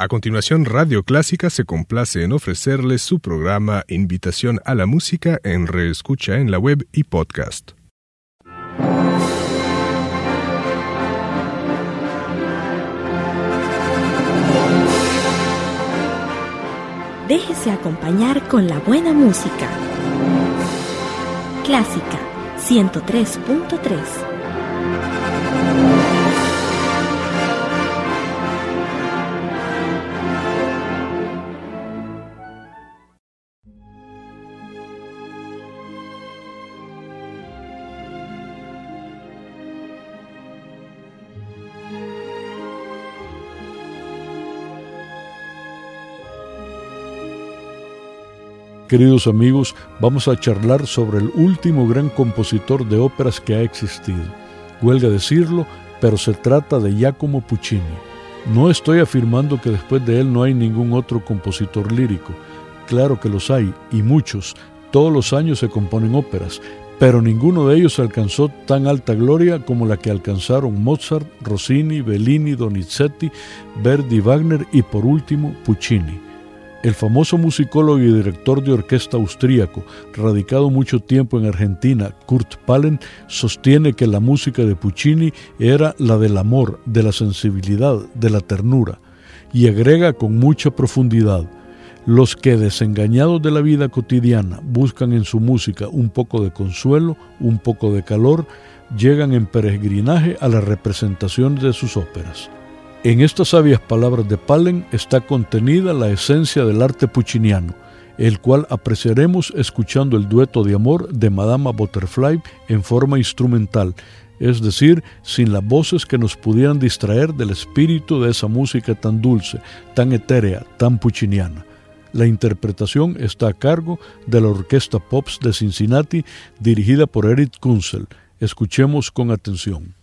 A continuación, Radio Clásica se complace en ofrecerles su programa Invitación a la Música en reescucha en la web y podcast. Déjese acompañar con la buena música. Clásica 103.3 Queridos amigos, vamos a charlar sobre el último gran compositor de óperas que ha existido. Huelga decirlo, pero se trata de Giacomo Puccini. No estoy afirmando que después de él no hay ningún otro compositor lírico. Claro que los hay, y muchos. Todos los años se componen óperas, pero ninguno de ellos alcanzó tan alta gloria como la que alcanzaron Mozart, Rossini, Bellini, Donizetti, Verdi, Wagner y por último Puccini. El famoso musicólogo y director de orquesta austríaco, radicado mucho tiempo en Argentina, Kurt Palen, sostiene que la música de Puccini era la del amor, de la sensibilidad, de la ternura, y agrega con mucha profundidad, los que desengañados de la vida cotidiana buscan en su música un poco de consuelo, un poco de calor, llegan en peregrinaje a la representación de sus óperas. En estas sabias palabras de Palen está contenida la esencia del arte pucciniano, el cual apreciaremos escuchando el dueto de amor de Madama Butterfly en forma instrumental, es decir, sin las voces que nos pudieran distraer del espíritu de esa música tan dulce, tan etérea, tan pucciniana. La interpretación está a cargo de la Orquesta Pops de Cincinnati, dirigida por Eric Kunzel. Escuchemos con atención.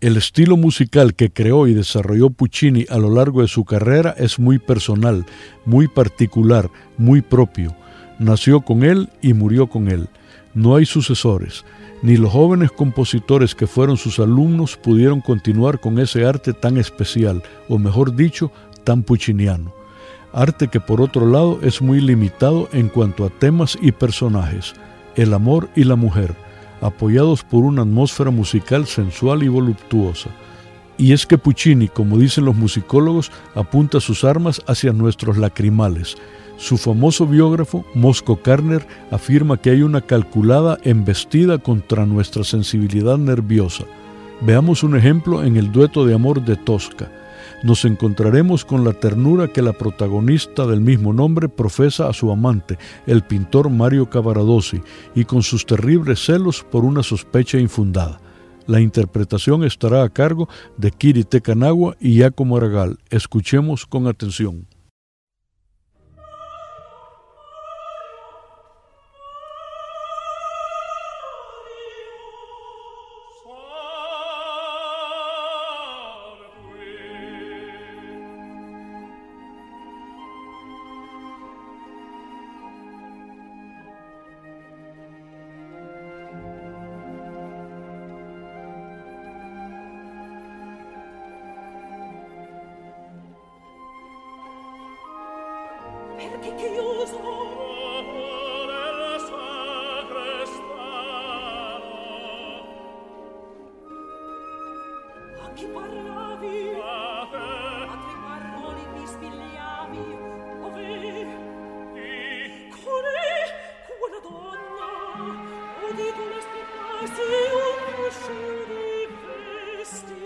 El estilo musical que creó y desarrolló Puccini a lo largo de su carrera es muy personal, muy particular, muy propio. Nació con él y murió con él. No hay sucesores. Ni los jóvenes compositores que fueron sus alumnos pudieron continuar con ese arte tan especial, o mejor dicho, tan pucciniano. Arte que por otro lado es muy limitado en cuanto a temas y personajes, el amor y la mujer, apoyados por una atmósfera musical sensual y voluptuosa. Y es que Puccini, como dicen los musicólogos, apunta sus armas hacia nuestros lacrimales. Su famoso biógrafo, Mosco Carner, afirma que hay una calculada embestida contra nuestra sensibilidad nerviosa. Veamos un ejemplo en el dueto de amor de Tosca nos encontraremos con la ternura que la protagonista del mismo nombre profesa a su amante, el pintor Mario Cavaradossi, y con sus terribles celos por una sospecha infundada. La interpretación estará a cargo de Kiri Tecanagua y Giacomo Aragal. Escuchemos con atención. A chi parlavi? A tre parole mi spigliavi. Ove? Di. Cone? Quella donna? Udito le spiegasi un più scene di vesti.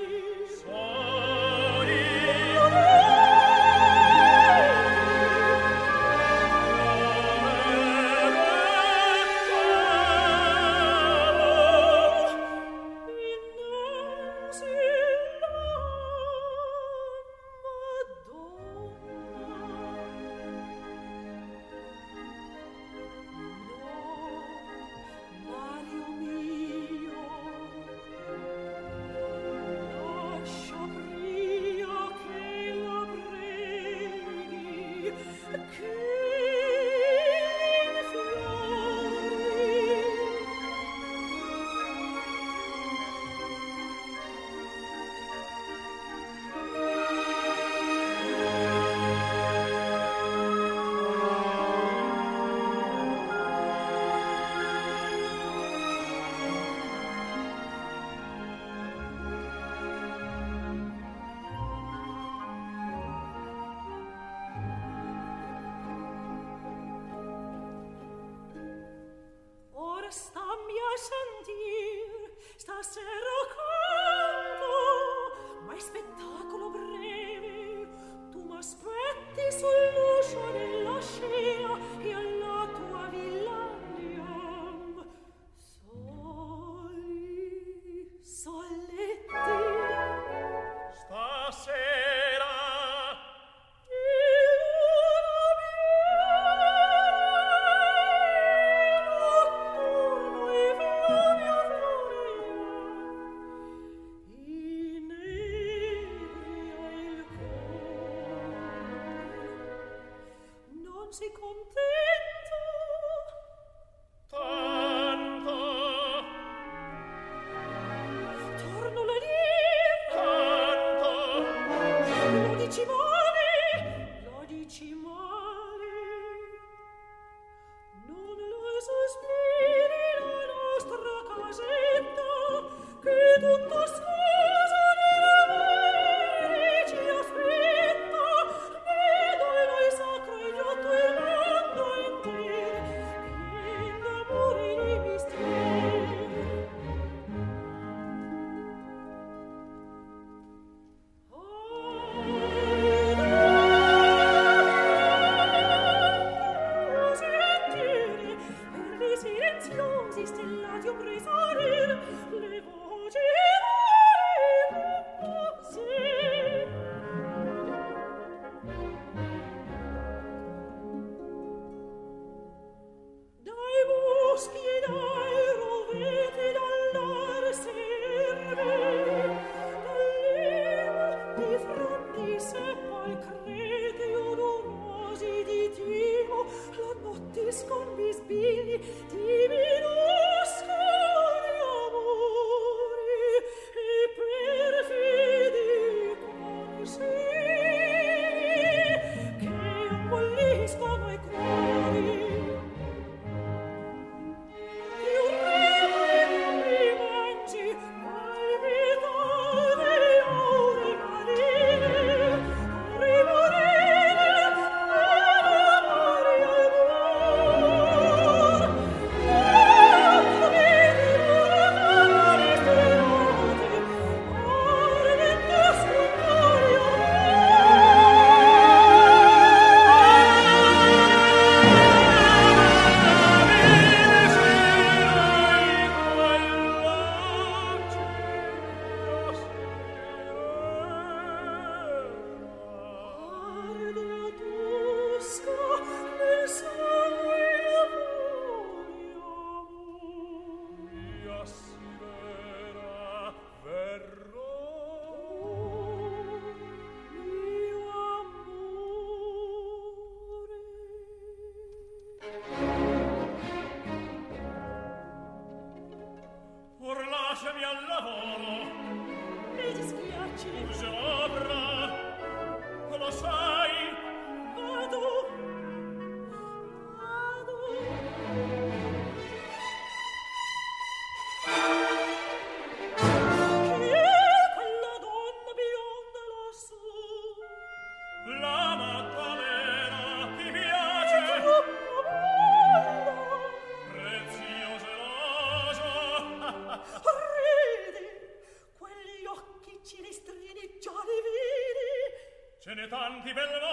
canti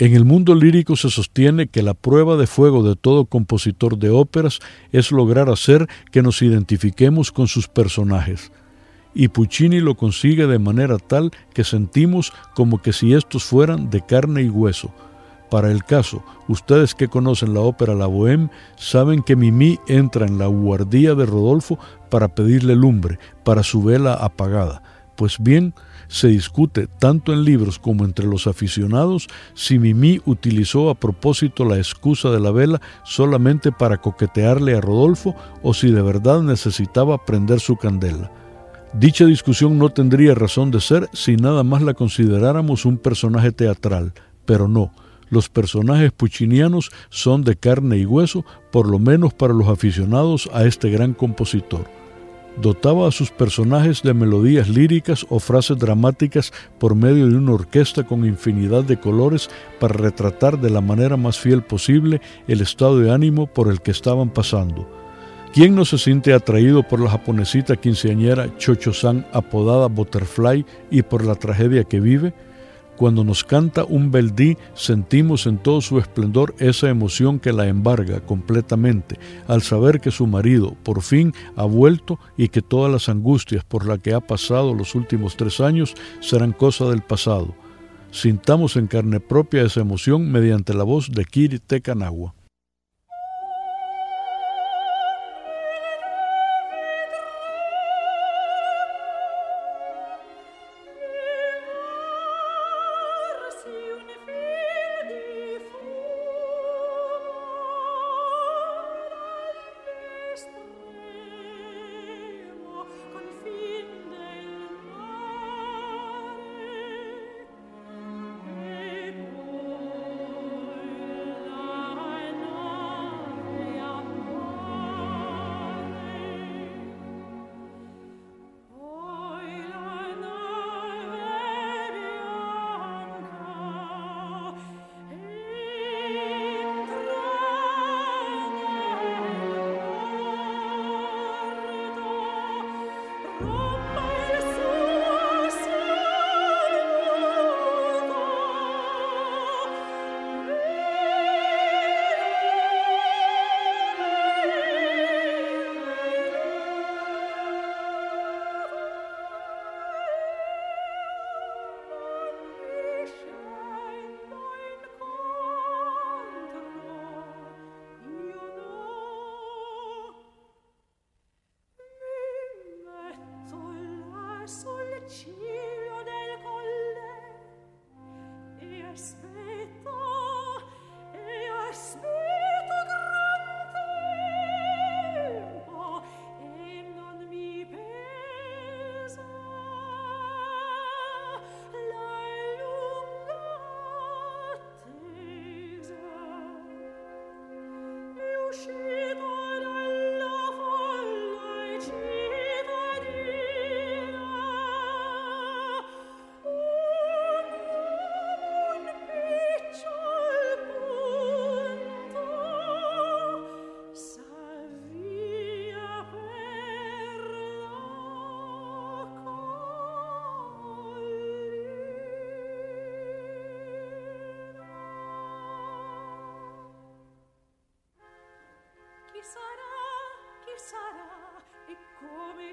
En el mundo lírico se sostiene que la prueba de fuego de todo compositor de óperas es lograr hacer que nos identifiquemos con sus personajes. Y Puccini lo consigue de manera tal que sentimos como que si estos fueran de carne y hueso. Para el caso, ustedes que conocen la ópera La Bohème saben que Mimi entra en la guardía de Rodolfo para pedirle lumbre, para su vela apagada. Pues bien, se discute tanto en libros como entre los aficionados si Mimi utilizó a propósito la excusa de la vela solamente para coquetearle a Rodolfo o si de verdad necesitaba prender su candela. Dicha discusión no tendría razón de ser si nada más la consideráramos un personaje teatral, pero no, los personajes puccinianos son de carne y hueso, por lo menos para los aficionados a este gran compositor dotaba a sus personajes de melodías líricas o frases dramáticas por medio de una orquesta con infinidad de colores para retratar de la manera más fiel posible el estado de ánimo por el que estaban pasando. ¿Quién no se siente atraído por la japonesita quinceañera Chocho-san apodada Butterfly y por la tragedia que vive? Cuando nos canta un beldí, sentimos en todo su esplendor esa emoción que la embarga completamente al saber que su marido por fin ha vuelto y que todas las angustias por las que ha pasado los últimos tres años serán cosa del pasado. Sintamos en carne propia esa emoción mediante la voz de Kiri Tekanagua.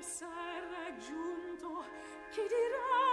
sarà raggiunto? chi dirà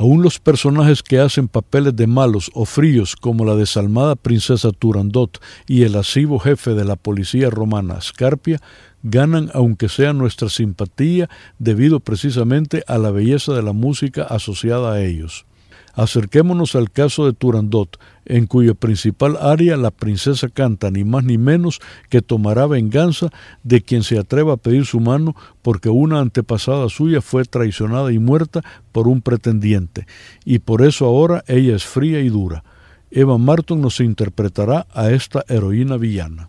Aún los personajes que hacen papeles de malos o fríos, como la desalmada princesa Turandot y el lascivo jefe de la policía romana Scarpia, ganan aunque sea nuestra simpatía debido precisamente a la belleza de la música asociada a ellos. Acerquémonos al caso de Turandot, en cuyo principal área la princesa canta ni más ni menos que tomará venganza de quien se atreva a pedir su mano porque una antepasada suya fue traicionada y muerta por un pretendiente, y por eso ahora ella es fría y dura. Eva Marton nos interpretará a esta heroína villana.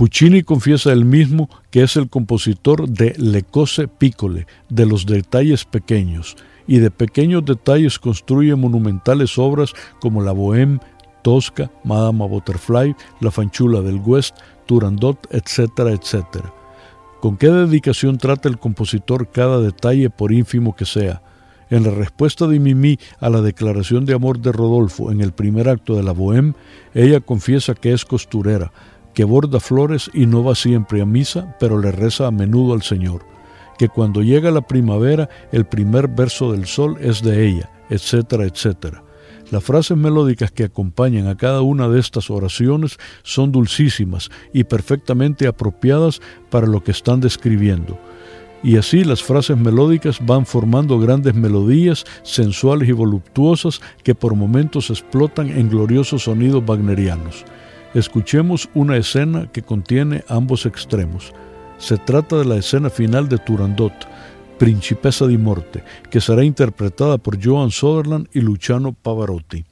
Puccini confiesa él mismo que es el compositor de Le cose piccole, de los detalles pequeños, y de pequeños detalles construye monumentales obras como La Bohème, Tosca, Madama Butterfly, La Fanchula del West, Turandot, etcétera, etcétera. Con qué dedicación trata el compositor cada detalle por ínfimo que sea. En la respuesta de Mimi a la declaración de amor de Rodolfo en el primer acto de la Bohème, ella confiesa que es costurera, que borda flores y no va siempre a misa, pero le reza a menudo al Señor, que cuando llega la primavera el primer verso del sol es de ella, etcétera, etcétera. Las frases melódicas que acompañan a cada una de estas oraciones son dulcísimas y perfectamente apropiadas para lo que están describiendo. Y así las frases melódicas van formando grandes melodías sensuales y voluptuosas que por momentos explotan en gloriosos sonidos wagnerianos. Escuchemos una escena que contiene ambos extremos. Se trata de la escena final de Turandot, Principessa di Morte, que será interpretada por Joan Sutherland y Luciano Pavarotti.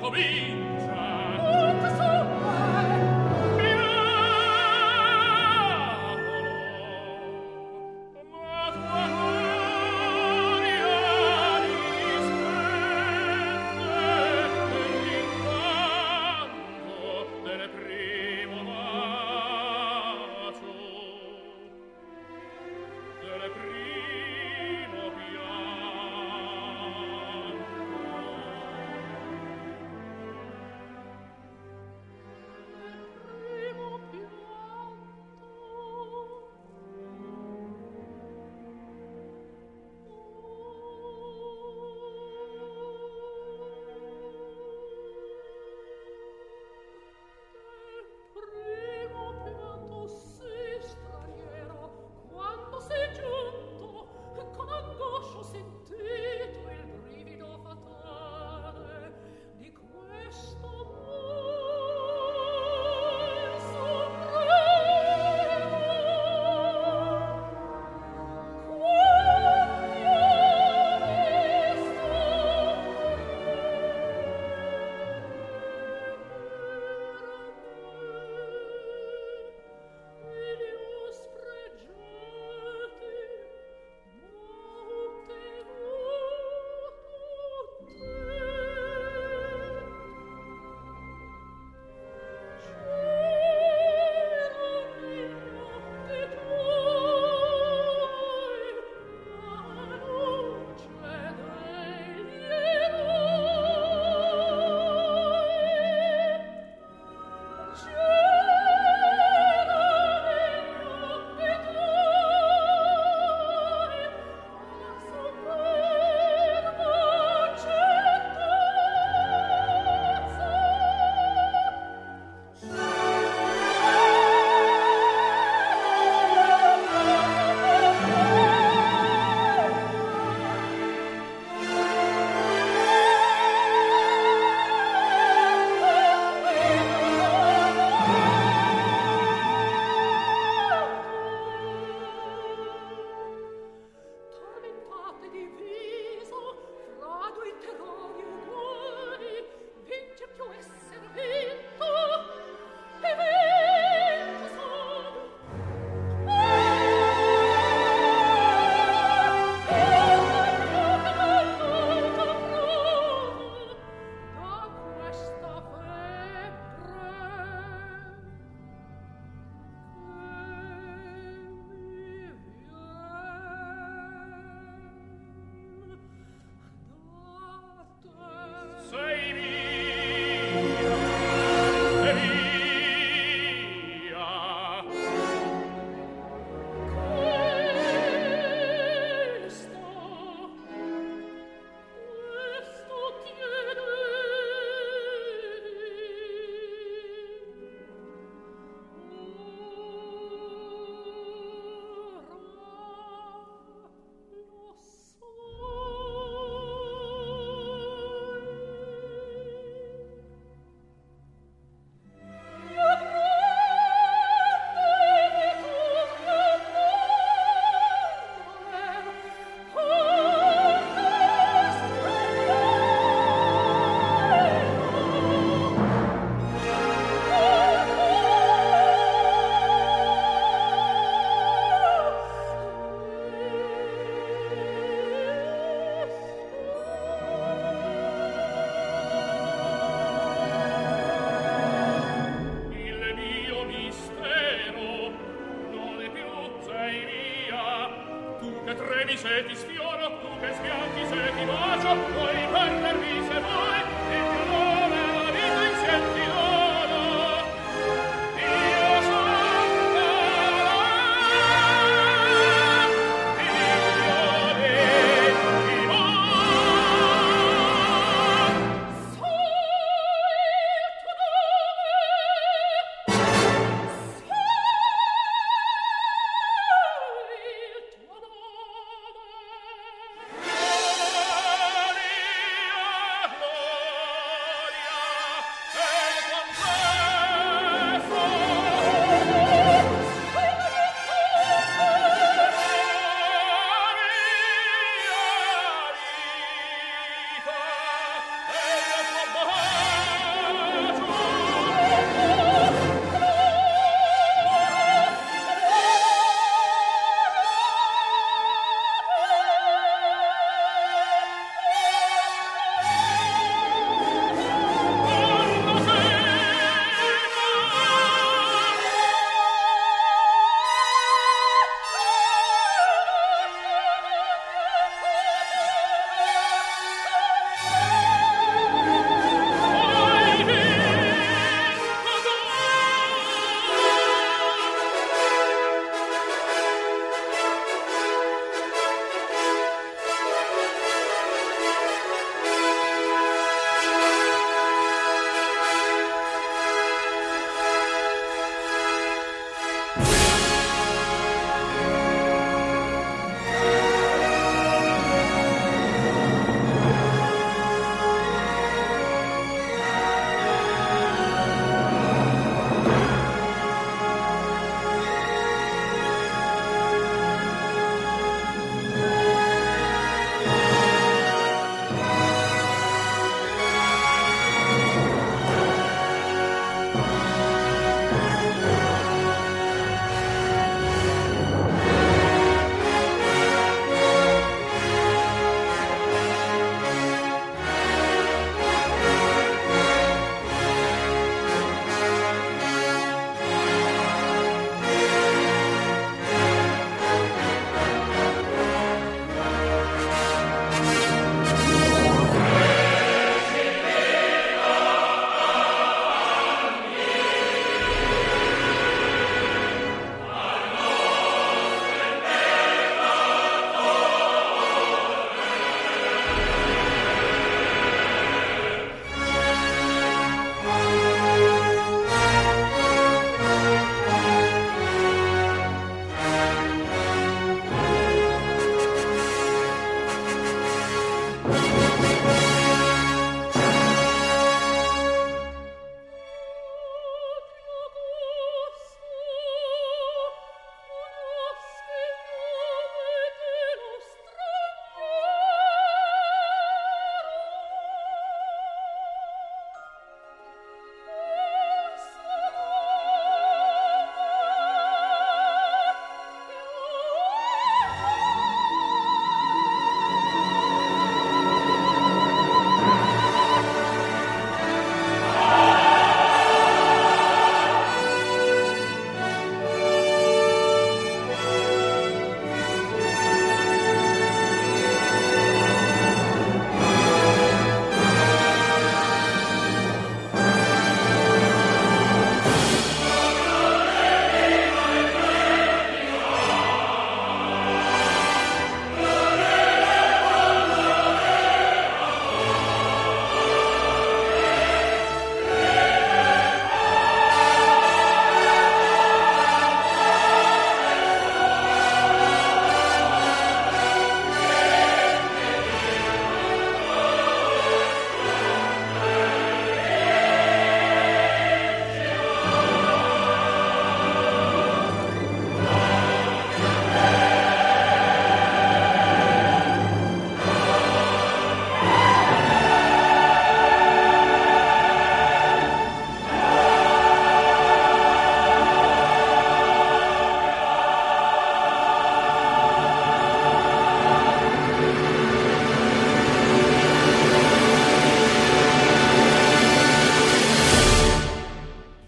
comincia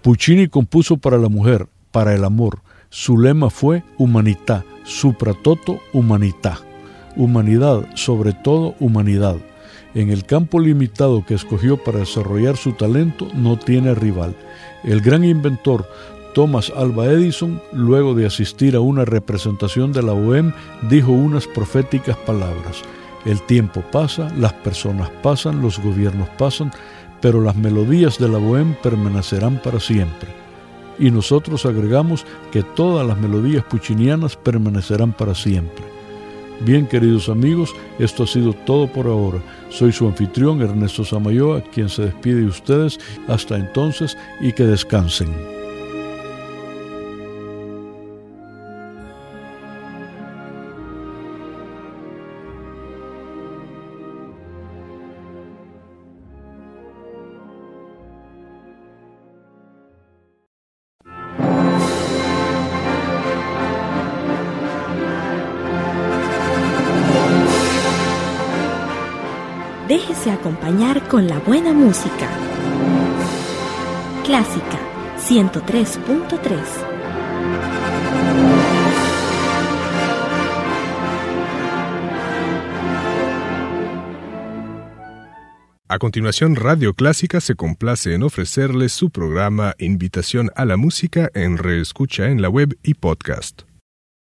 Puccini compuso para la mujer, para el amor. Su lema fue Humanità, supra toto humanità. Humanidad, sobre todo humanidad. En el campo limitado que escogió para desarrollar su talento no tiene rival. El gran inventor Thomas Alva Edison, luego de asistir a una representación de la OEM, dijo unas proféticas palabras. El tiempo pasa, las personas pasan, los gobiernos pasan, pero las melodías de la bohème permanecerán para siempre. Y nosotros agregamos que todas las melodías puccinianas permanecerán para siempre. Bien, queridos amigos, esto ha sido todo por ahora. Soy su anfitrión Ernesto Samayoa, quien se despide de ustedes. Hasta entonces y que descansen. Con la buena música. Clásica 103.3 A continuación, Radio Clásica se complace en ofrecerles su programa Invitación a la Música en Reescucha en la web y podcast.